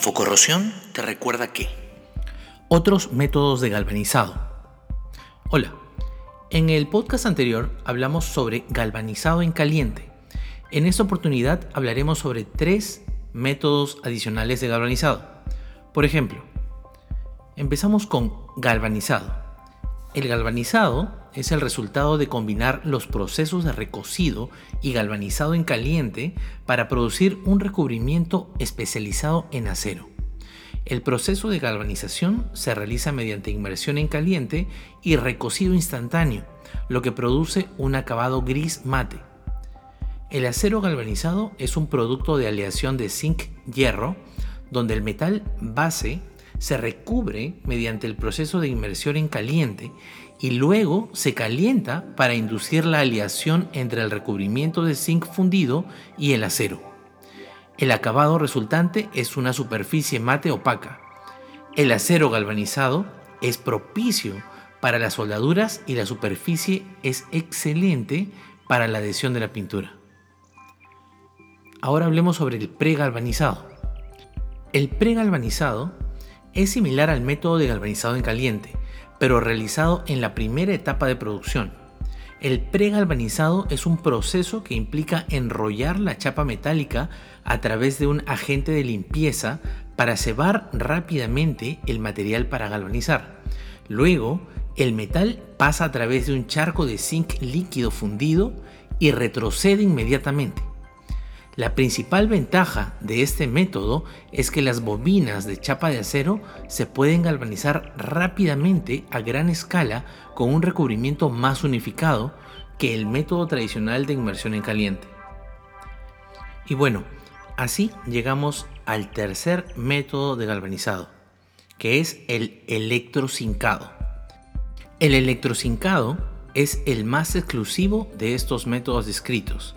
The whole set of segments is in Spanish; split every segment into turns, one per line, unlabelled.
Infocorrosión te recuerda que
otros métodos de galvanizado. Hola, en el podcast anterior hablamos sobre galvanizado en caliente. En esta oportunidad hablaremos sobre tres métodos adicionales de galvanizado. Por ejemplo, empezamos con galvanizado. El galvanizado es el resultado de combinar los procesos de recocido y galvanizado en caliente para producir un recubrimiento especializado en acero. El proceso de galvanización se realiza mediante inmersión en caliente y recocido instantáneo, lo que produce un acabado gris mate. El acero galvanizado es un producto de aleación de zinc-hierro, donde el metal base se recubre mediante el proceso de inmersión en caliente y luego se calienta para inducir la aleación entre el recubrimiento de zinc fundido y el acero. El acabado resultante es una superficie mate opaca. El acero galvanizado es propicio para las soldaduras y la superficie es excelente para la adhesión de la pintura. Ahora hablemos sobre el pregalvanizado. El pregalvanizado es similar al método de galvanizado en caliente, pero realizado en la primera etapa de producción. El pregalvanizado es un proceso que implica enrollar la chapa metálica a través de un agente de limpieza para cebar rápidamente el material para galvanizar. Luego, el metal pasa a través de un charco de zinc líquido fundido y retrocede inmediatamente. La principal ventaja de este método es que las bobinas de chapa de acero se pueden galvanizar rápidamente a gran escala con un recubrimiento más unificado que el método tradicional de inmersión en caliente. Y bueno, así llegamos al tercer método de galvanizado, que es el electrocincado. El electrocincado es el más exclusivo de estos métodos descritos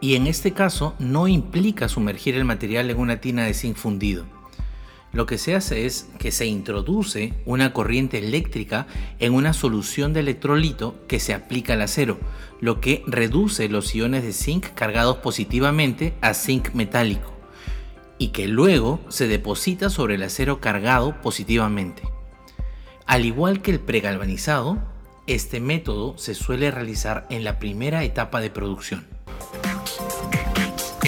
y en este caso no implica sumergir el material en una tina de zinc fundido. Lo que se hace es que se introduce una corriente eléctrica en una solución de electrolito que se aplica al acero, lo que reduce los iones de zinc cargados positivamente a zinc metálico y que luego se deposita sobre el acero cargado positivamente. Al igual que el pregalvanizado, este método se suele realizar en la primera etapa de producción.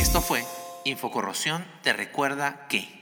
Esto fue Infocorrosión te recuerda que...